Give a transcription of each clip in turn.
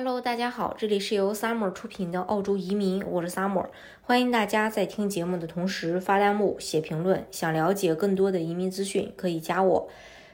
Hello，大家好，这里是由 Summer 出品的澳洲移民，我是 Summer，欢迎大家在听节目的同时发弹幕、写评论。想了解更多的移民资讯，可以加我。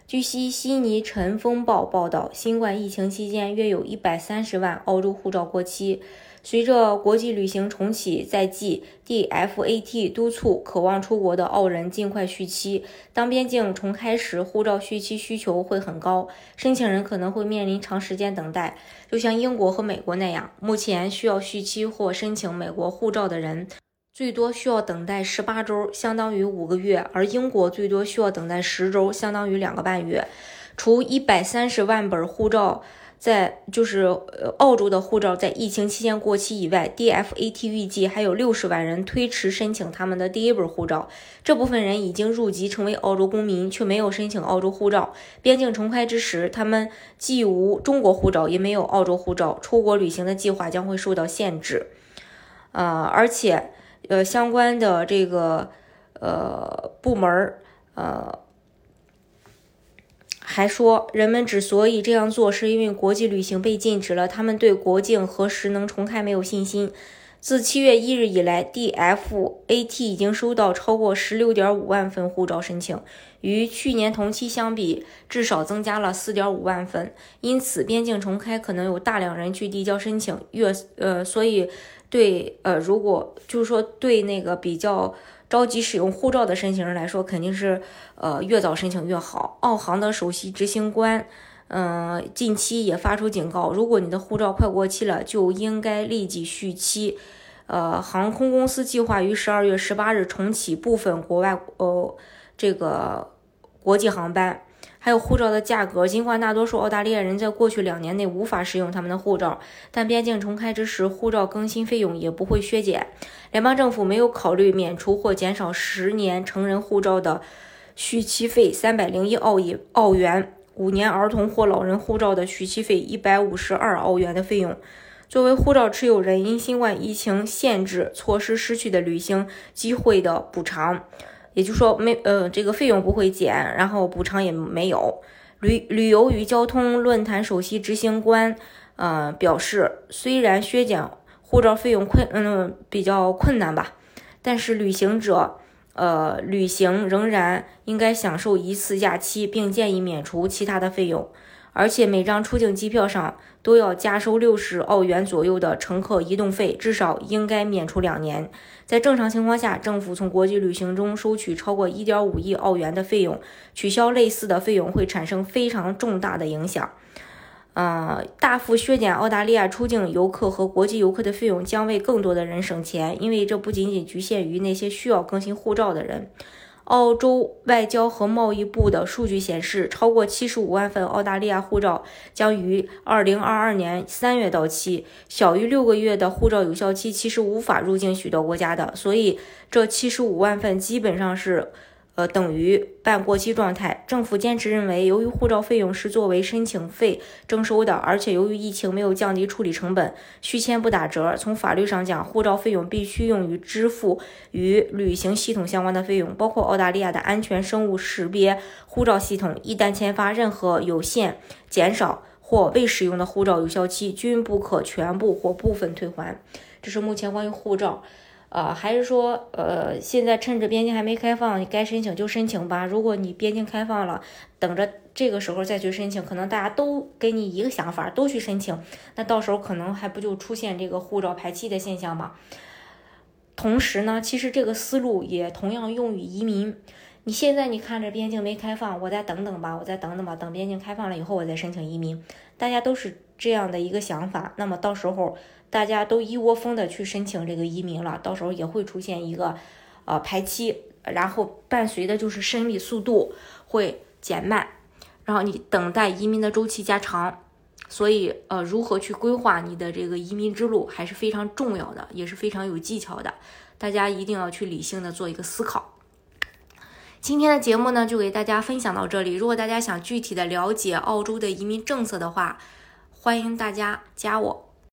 据悉，悉尼晨风报报道，新冠疫情期间约有一百三十万澳洲护照过期。随着国际旅行重启在即，DFAT 督促渴望出国的澳人尽快续期。当边境重开时，护照续期需求会很高，申请人可能会面临长时间等待，就像英国和美国那样。目前需要续期或申请美国护照的人，最多需要等待十八周，相当于五个月；而英国最多需要等待十周，相当于两个半月。除一百三十万本护照。在就是呃澳洲的护照在疫情期间过期以外，DFAT 预计还有六十万人推迟申请他们的第一本护照。这部分人已经入籍成为澳洲公民，却没有申请澳洲护照。边境重开之时，他们既无中国护照，也没有澳洲护照，出国旅行的计划将会受到限制。呃，而且呃相关的这个呃部门儿呃。还说，人们之所以这样做，是因为国际旅行被禁止了，他们对国境何时能重开没有信心。自七月一日以来，DFAT 已经收到超过十六点五万份护照申请，与去年同期相比，至少增加了四点五万份。因此，边境重开可能有大量人去递交申请，越呃，所以对呃，如果就是说对那个比较。着急使用护照的申请人来说，肯定是呃越早申请越好。澳航的首席执行官，嗯，近期也发出警告，如果你的护照快过期了，就应该立即续期。呃，航空公司计划于十二月十八日重启部分国外呃这个国际航班。还有护照的价格，尽管大多数澳大利亚人在过去两年内无法使用他们的护照，但边境重开之时，护照更新费用也不会削减。联邦政府没有考虑免除或减少十年成人护照的续期费三百零一澳一澳元，五年儿童或老人护照的续期费一百五十二澳元的费用。作为护照持有人，因新冠疫情限制措施失去的旅行机会的补偿。也就是说，没呃，这个费用不会减，然后补偿也没有。旅旅游与交通论坛首席执行官呃表示，虽然削减护照费用困嗯比较困难吧，但是旅行者呃旅行仍然应该享受一次假期，并建议免除其他的费用。而且每张出境机票上都要加收六十澳元左右的乘客移动费，至少应该免除两年。在正常情况下，政府从国际旅行中收取超过一点五亿澳元的费用，取消类似的费用会产生非常重大的影响。呃，大幅削减澳大利亚出境游客和国际游客的费用，将为更多的人省钱，因为这不仅仅局限于那些需要更新护照的人。澳洲外交和贸易部的数据显示，超过七十五万份澳大利亚护照将于二零二二年三月到期。小于六个月的护照有效期其实无法入境许多国家的，所以这七十五万份基本上是。呃，等于半过期状态。政府坚持认为，由于护照费用是作为申请费征收的，而且由于疫情没有降低处理成本，续签不打折。从法律上讲，护照费用必须用于支付与旅行系统相关的费用，包括澳大利亚的安全生物识别护照系统。一旦签发，任何有限、减少或未使用的护照有效期均不可全部或部分退还。这是目前关于护照。呃，还是说，呃，现在趁着边境还没开放，你该申请就申请吧。如果你边境开放了，等着这个时候再去申请，可能大家都给你一个想法，都去申请，那到时候可能还不就出现这个护照排期的现象吗？同时呢，其实这个思路也同样用于移民。你现在你看着边境没开放，我再等等吧，我再等等吧，等边境开放了以后我再申请移民。大家都是这样的一个想法，那么到时候。大家都一窝蜂的去申请这个移民了，到时候也会出现一个，呃排期，然后伴随的就是审理速度会减慢，然后你等待移民的周期加长，所以呃如何去规划你的这个移民之路还是非常重要的，也是非常有技巧的，大家一定要去理性的做一个思考。今天的节目呢就给大家分享到这里，如果大家想具体的了解澳洲的移民政策的话，欢迎大家加我。